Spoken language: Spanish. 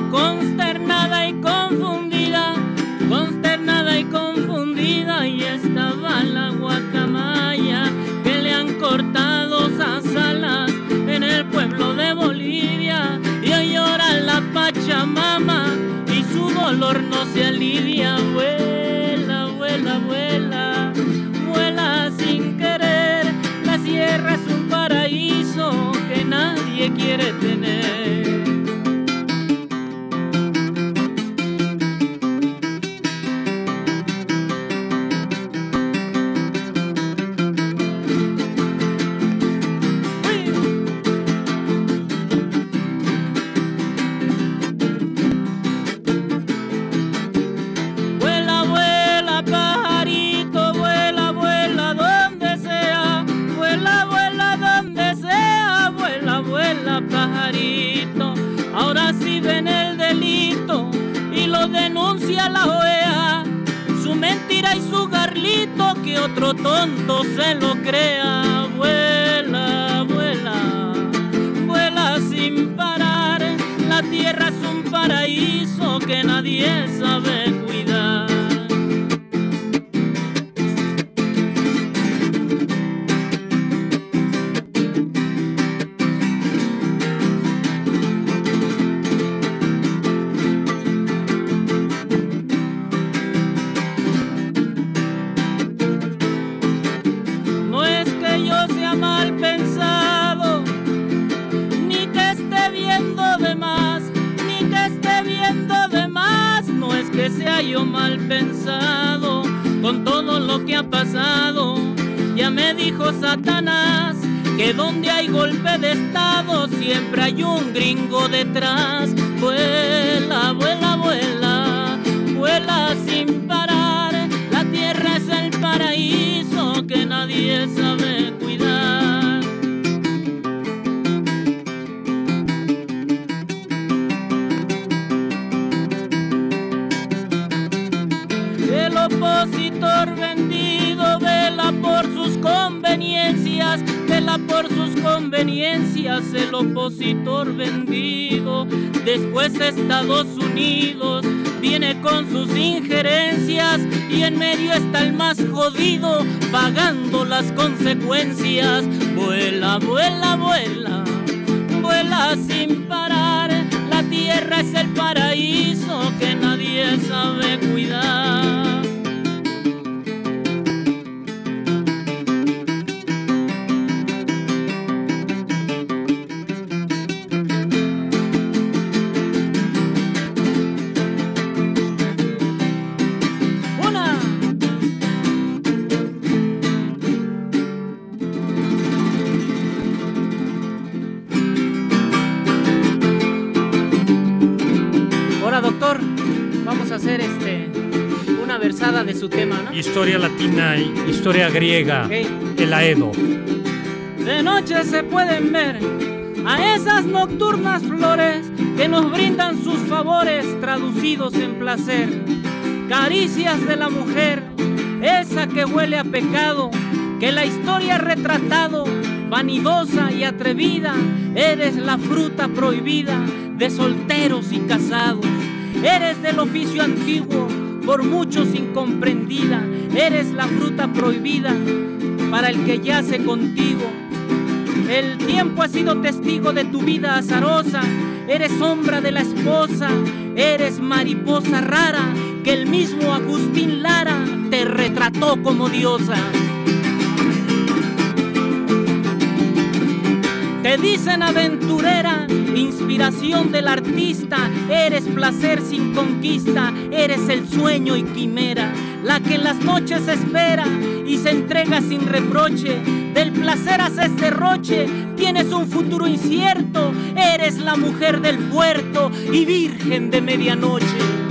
consternada y confundida, consternada y confundida, y estaba la guacamaya que le han cortado esas alas en el pueblo de Bolivia, y hoy llora la Pachamama y su dolor no se alivia, vuela, vuela, vuela, vuela sin querer, la sierra es un paraíso que nadie quiere tener. Su mentira y su garlito que otro tonto se lo crea. Mal pensado con todo lo que ha pasado. Ya me dijo Satanás que donde hay golpe de estado siempre hay un gringo detrás. Vuela, vuela, vuela, vuela sin parar. La tierra es el paraíso que nadie sabe opositor vendido vela por sus conveniencias, vela por sus conveniencias, el opositor vendido. Después Estados Unidos viene con sus injerencias y en medio está el más jodido pagando las consecuencias. Vuela, vuela, vuela, vuela sin parar. La tierra es el paraíso a hacer este una versada de su tema, ¿no? Historia latina, y historia griega, el Aedo. De noche se pueden ver a esas nocturnas flores que nos brindan sus favores traducidos en placer. Caricias de la mujer, esa que huele a pecado, que la historia ha retratado, vanidosa y atrevida. Eres la fruta prohibida de solteros y casados. Eres del oficio antiguo, por muchos incomprendida. Eres la fruta prohibida para el que yace contigo. El tiempo ha sido testigo de tu vida azarosa. Eres sombra de la esposa. Eres mariposa rara que el mismo Agustín Lara te retrató como diosa. Te dicen aventurera, inspiración del artista, eres placer sin conquista, eres el sueño y quimera, la que en las noches espera y se entrega sin reproche, del placer haces derroche, tienes un futuro incierto, eres la mujer del puerto y virgen de medianoche.